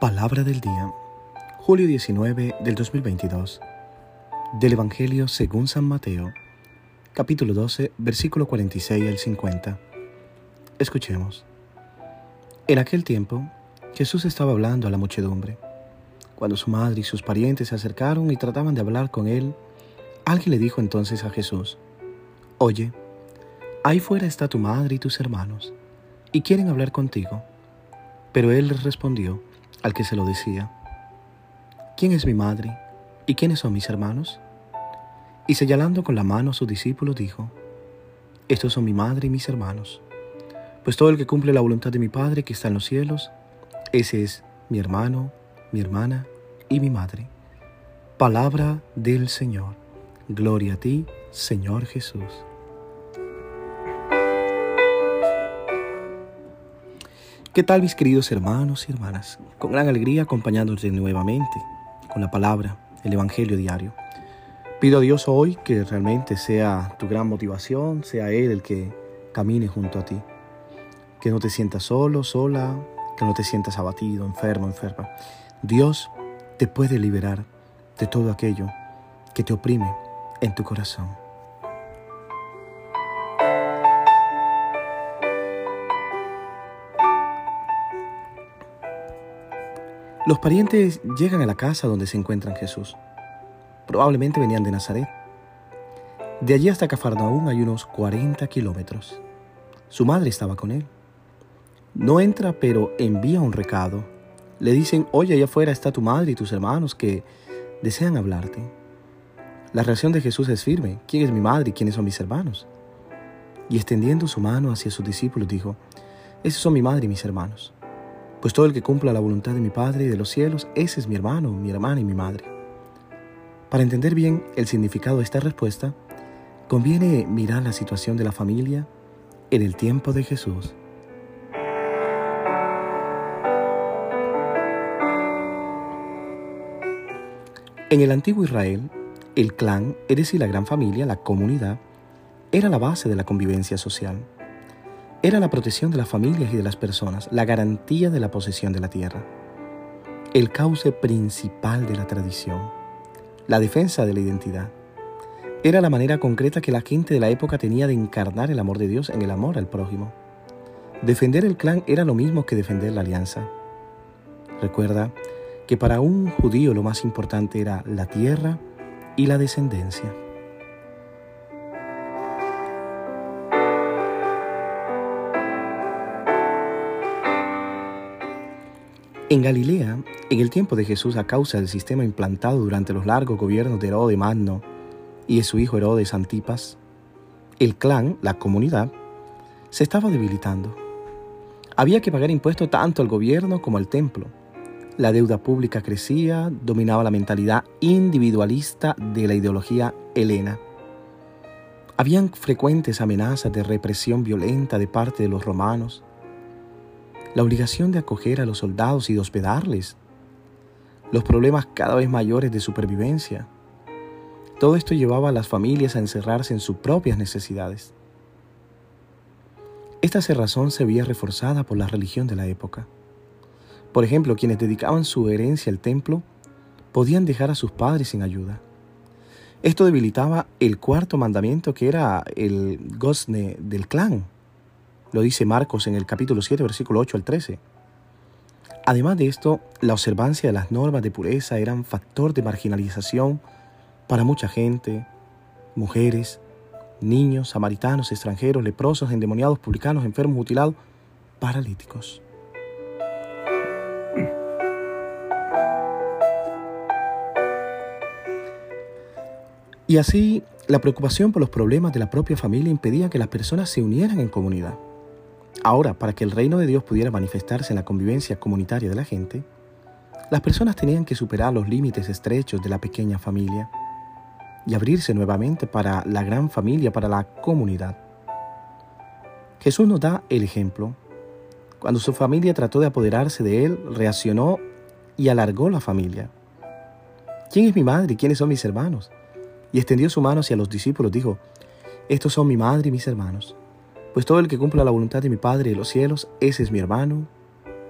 Palabra del día, julio 19 del 2022, del Evangelio según San Mateo, capítulo 12, versículo 46 al 50. Escuchemos. En aquel tiempo, Jesús estaba hablando a la muchedumbre. Cuando su madre y sus parientes se acercaron y trataban de hablar con él, alguien le dijo entonces a Jesús, Oye, ahí fuera está tu madre y tus hermanos, y quieren hablar contigo. Pero él les respondió, al que se lo decía, ¿quién es mi madre y quiénes son mis hermanos? Y señalando con la mano a sus discípulos dijo, estos son mi madre y mis hermanos, pues todo el que cumple la voluntad de mi Padre que está en los cielos, ese es mi hermano, mi hermana y mi madre. Palabra del Señor. Gloria a ti, Señor Jesús. ¿Qué tal mis queridos hermanos y hermanas? Con gran alegría acompañándote nuevamente con la palabra, el Evangelio diario. Pido a Dios hoy que realmente sea tu gran motivación, sea Él el que camine junto a ti. Que no te sientas solo, sola, que no te sientas abatido, enfermo, enferma. Dios te puede liberar de todo aquello que te oprime en tu corazón. Los parientes llegan a la casa donde se encuentran Jesús. Probablemente venían de Nazaret. De allí hasta Cafarnaúm hay unos 40 kilómetros. Su madre estaba con él. No entra, pero envía un recado. Le dicen, oye, allá afuera está tu madre y tus hermanos que desean hablarte. La reacción de Jesús es firme. ¿Quién es mi madre y quiénes son mis hermanos? Y extendiendo su mano hacia sus discípulos dijo, esos son mi madre y mis hermanos. Pues todo el que cumpla la voluntad de mi Padre y de los cielos, ese es mi hermano, mi hermana y mi madre. Para entender bien el significado de esta respuesta, conviene mirar la situación de la familia en el tiempo de Jesús. En el antiguo Israel, el clan, es decir, la gran familia, la comunidad, era la base de la convivencia social era la protección de las familias y de las personas, la garantía de la posesión de la tierra, el cauce principal de la tradición, la defensa de la identidad. Era la manera concreta que la gente de la época tenía de encarnar el amor de Dios en el amor al prójimo. Defender el clan era lo mismo que defender la alianza. Recuerda que para un judío lo más importante era la tierra y la descendencia. En Galilea, en el tiempo de Jesús a causa del sistema implantado durante los largos gobiernos de Herodes Magno y de su hijo Herodes Antipas, el clan, la comunidad, se estaba debilitando. Había que pagar impuestos tanto al gobierno como al templo. La deuda pública crecía, dominaba la mentalidad individualista de la ideología helena. Habían frecuentes amenazas de represión violenta de parte de los romanos la obligación de acoger a los soldados y de hospedarles, los problemas cada vez mayores de supervivencia. Todo esto llevaba a las familias a encerrarse en sus propias necesidades. Esta cerrazón se veía reforzada por la religión de la época. Por ejemplo, quienes dedicaban su herencia al templo podían dejar a sus padres sin ayuda. Esto debilitaba el cuarto mandamiento que era el gozne del clan, lo dice Marcos en el capítulo 7, versículo 8 al 13. Además de esto, la observancia de las normas de pureza eran factor de marginalización para mucha gente, mujeres, niños, samaritanos, extranjeros, leprosos, endemoniados, publicanos, enfermos, mutilados, paralíticos. Y así, la preocupación por los problemas de la propia familia impedía que las personas se unieran en comunidad. Ahora, para que el reino de Dios pudiera manifestarse en la convivencia comunitaria de la gente, las personas tenían que superar los límites estrechos de la pequeña familia y abrirse nuevamente para la gran familia, para la comunidad. Jesús nos da el ejemplo. Cuando su familia trató de apoderarse de él, reaccionó y alargó la familia. ¿Quién es mi madre y quiénes son mis hermanos? Y extendió su mano hacia los discípulos, dijo, estos son mi madre y mis hermanos. Pues todo el que cumpla la voluntad de mi Padre de los cielos, ese es mi hermano,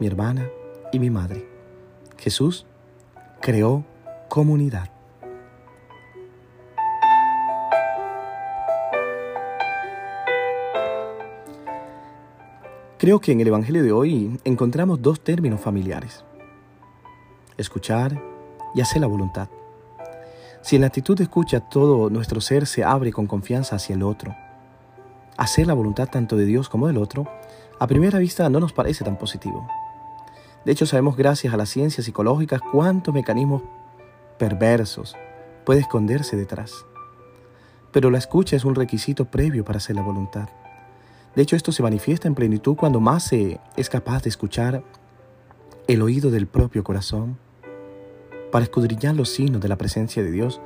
mi hermana y mi madre. Jesús creó comunidad. Creo que en el Evangelio de hoy encontramos dos términos familiares. Escuchar y hacer la voluntad. Si en la actitud de escucha todo nuestro ser se abre con confianza hacia el otro, hacer la voluntad tanto de Dios como del otro, a primera vista no nos parece tan positivo. De hecho, sabemos gracias a las ciencias psicológicas cuántos mecanismos perversos puede esconderse detrás. Pero la escucha es un requisito previo para hacer la voluntad. De hecho, esto se manifiesta en plenitud cuando más se es capaz de escuchar el oído del propio corazón para escudriñar los signos de la presencia de Dios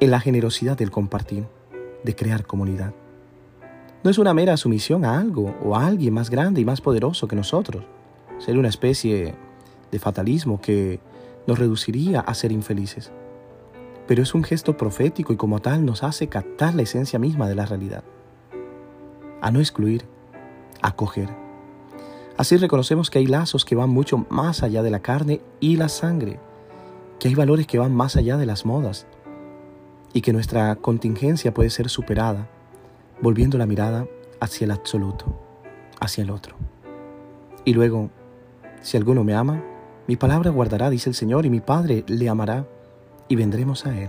en la generosidad del compartir, de crear comunidad. No es una mera sumisión a algo o a alguien más grande y más poderoso que nosotros. Sería una especie de fatalismo que nos reduciría a ser infelices. Pero es un gesto profético y como tal nos hace captar la esencia misma de la realidad a no excluir, a acoger. Así reconocemos que hay lazos que van mucho más allá de la carne y la sangre, que hay valores que van más allá de las modas y que nuestra contingencia puede ser superada volviendo la mirada hacia el absoluto, hacia el otro. Y luego, si alguno me ama, mi palabra guardará, dice el Señor, y mi Padre le amará, y vendremos a Él.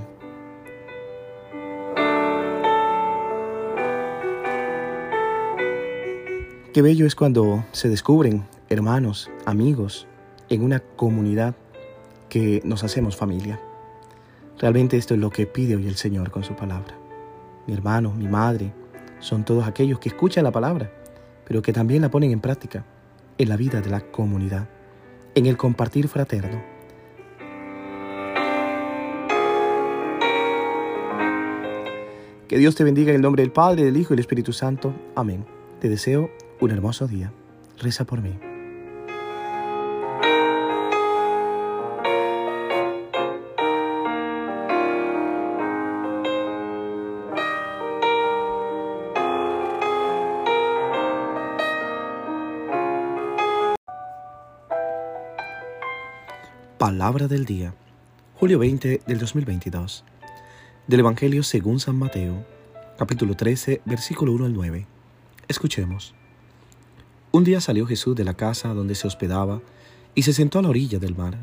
Qué bello es cuando se descubren hermanos, amigos, en una comunidad que nos hacemos familia. Realmente esto es lo que pide hoy el Señor con su palabra. Mi hermano, mi madre, son todos aquellos que escuchan la palabra, pero que también la ponen en práctica en la vida de la comunidad, en el compartir fraterno. Que Dios te bendiga en el nombre del Padre, del Hijo y del Espíritu Santo. Amén. Te deseo un hermoso día. Reza por mí. Palabra del día, julio 20 del 2022, del Evangelio según San Mateo, capítulo 13, versículo 1 al 9. Escuchemos. Un día salió Jesús de la casa donde se hospedaba y se sentó a la orilla del mar.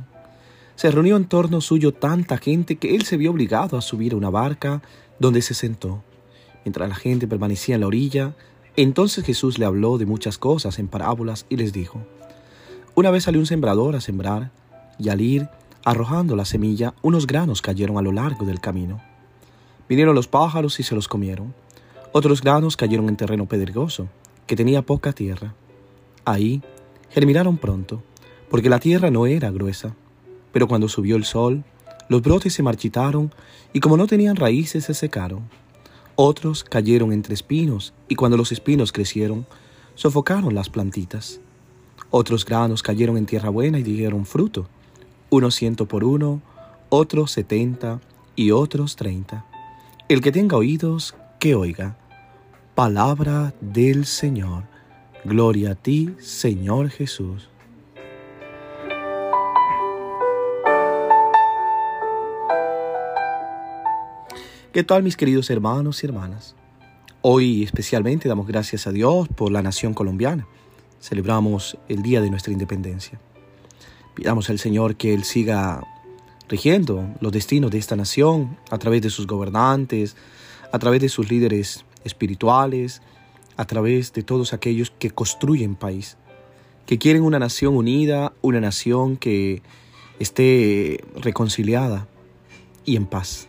Se reunió en torno suyo tanta gente que él se vio obligado a subir a una barca donde se sentó. Mientras la gente permanecía en la orilla, entonces Jesús le habló de muchas cosas en parábolas y les dijo, Una vez salió un sembrador a sembrar, y al ir arrojando la semilla, unos granos cayeron a lo largo del camino. Vinieron los pájaros y se los comieron. Otros granos cayeron en terreno pedregoso, que tenía poca tierra Ahí germinaron pronto, porque la tierra no era gruesa. Pero cuando subió el sol, los brotes se marchitaron y como no tenían raíces se secaron. Otros cayeron entre espinos y cuando los espinos crecieron, sofocaron las plantitas. Otros granos cayeron en tierra buena y dieron fruto, unos ciento por uno, otros setenta y otros treinta. El que tenga oídos, que oiga. Palabra del Señor. Gloria a ti, Señor Jesús. ¿Qué tal mis queridos hermanos y hermanas? Hoy especialmente damos gracias a Dios por la nación colombiana. Celebramos el día de nuestra independencia. Pidamos al Señor que Él siga rigiendo los destinos de esta nación a través de sus gobernantes, a través de sus líderes espirituales, a través de todos aquellos que construyen país, que quieren una nación unida, una nación que esté reconciliada y en paz.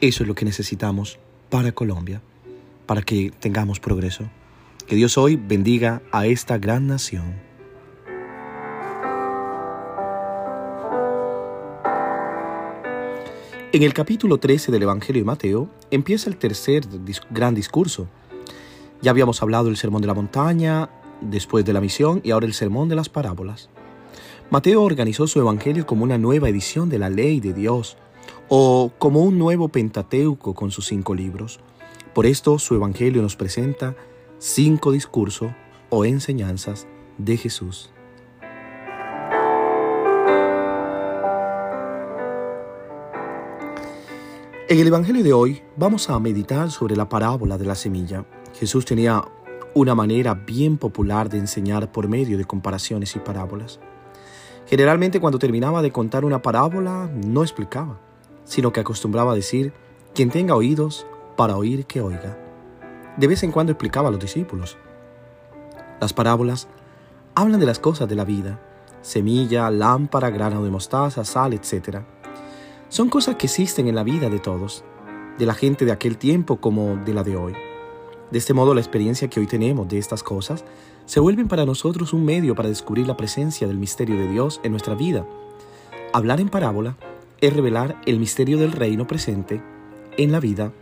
Eso es lo que necesitamos para Colombia, para que tengamos progreso. Que Dios hoy bendiga a esta gran nación. En el capítulo 13 del Evangelio de Mateo empieza el tercer gran discurso, ya habíamos hablado del sermón de la montaña, después de la misión y ahora el sermón de las parábolas. Mateo organizó su evangelio como una nueva edición de la ley de Dios o como un nuevo Pentateuco con sus cinco libros. Por esto su evangelio nos presenta cinco discursos o enseñanzas de Jesús. En el Evangelio de hoy vamos a meditar sobre la parábola de la semilla. Jesús tenía una manera bien popular de enseñar por medio de comparaciones y parábolas. Generalmente cuando terminaba de contar una parábola no explicaba, sino que acostumbraba a decir, quien tenga oídos para oír que oiga. De vez en cuando explicaba a los discípulos. Las parábolas hablan de las cosas de la vida, semilla, lámpara, grano de mostaza, sal, etc. Son cosas que existen en la vida de todos, de la gente de aquel tiempo como de la de hoy. De este modo, la experiencia que hoy tenemos de estas cosas se vuelven para nosotros un medio para descubrir la presencia del misterio de Dios en nuestra vida. Hablar en parábola es revelar el misterio del reino presente en la vida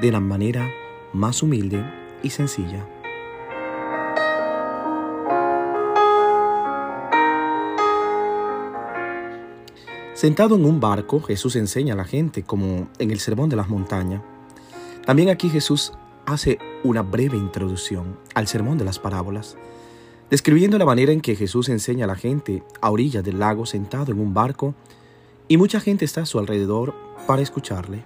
de la manera más humilde y sencilla. Sentado en un barco, Jesús enseña a la gente como en el Sermón de las Montañas. También aquí Jesús hace una breve introducción al sermón de las parábolas, describiendo la manera en que Jesús enseña a la gente a orillas del lago sentado en un barco y mucha gente está a su alrededor para escucharle.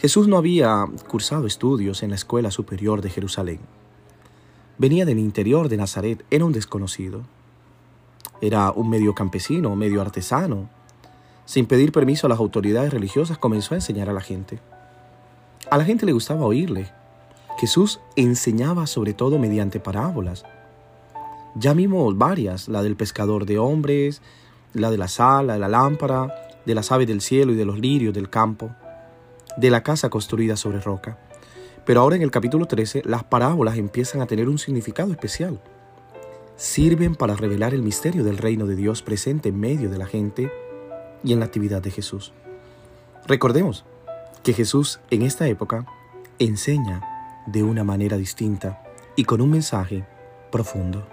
Jesús no había cursado estudios en la escuela superior de Jerusalén. Venía del interior de Nazaret, era un desconocido. Era un medio campesino, medio artesano. Sin pedir permiso a las autoridades religiosas comenzó a enseñar a la gente. A la gente le gustaba oírle. Jesús enseñaba sobre todo mediante parábolas. Ya vimos varias, la del pescador de hombres, la de la sala, de la lámpara, de las aves del cielo y de los lirios del campo, de la casa construida sobre roca. Pero ahora en el capítulo 13 las parábolas empiezan a tener un significado especial. Sirven para revelar el misterio del reino de Dios presente en medio de la gente y en la actividad de Jesús. Recordemos, que Jesús en esta época enseña de una manera distinta y con un mensaje profundo.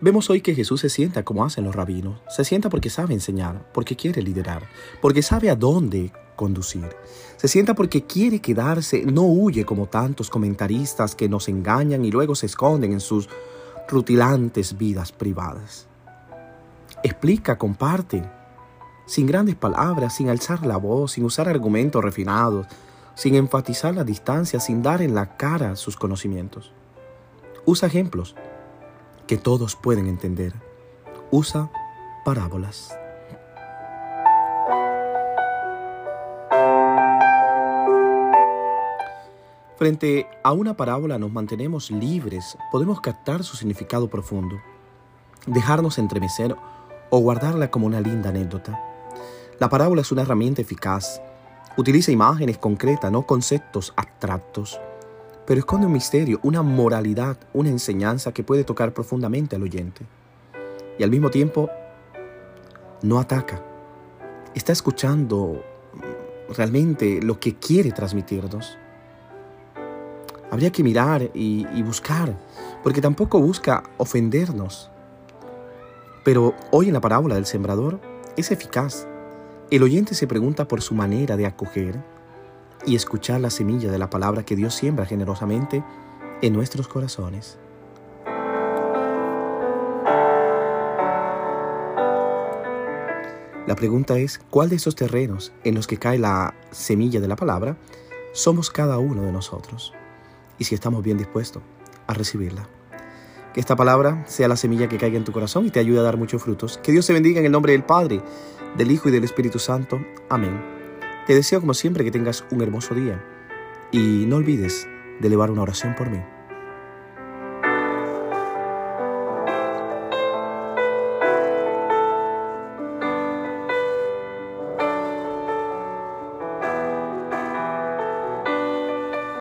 Vemos hoy que Jesús se sienta como hacen los rabinos. Se sienta porque sabe enseñar, porque quiere liderar, porque sabe a dónde conducir. Se sienta porque quiere quedarse, no huye como tantos comentaristas que nos engañan y luego se esconden en sus rutilantes vidas privadas. Explica, comparte, sin grandes palabras, sin alzar la voz, sin usar argumentos refinados, sin enfatizar la distancia, sin dar en la cara sus conocimientos. Usa ejemplos que todos pueden entender. Usa parábolas. Frente a una parábola nos mantenemos libres, podemos captar su significado profundo, dejarnos entremecer o guardarla como una linda anécdota. La parábola es una herramienta eficaz. Utiliza imágenes concretas, no conceptos abstractos, pero esconde un misterio, una moralidad, una enseñanza que puede tocar profundamente al oyente. Y al mismo tiempo, no ataca. Está escuchando realmente lo que quiere transmitirnos. Habría que mirar y, y buscar, porque tampoco busca ofendernos, pero hoy en la parábola del sembrador es eficaz. El oyente se pregunta por su manera de acoger y escuchar la semilla de la palabra que Dios siembra generosamente en nuestros corazones. La pregunta es, ¿cuál de esos terrenos en los que cae la semilla de la palabra somos cada uno de nosotros? Y si estamos bien dispuestos a recibirla. Que esta palabra sea la semilla que caiga en tu corazón y te ayude a dar muchos frutos. Que Dios te bendiga en el nombre del Padre, del Hijo y del Espíritu Santo. Amén. Te deseo como siempre que tengas un hermoso día y no olvides de elevar una oración por mí.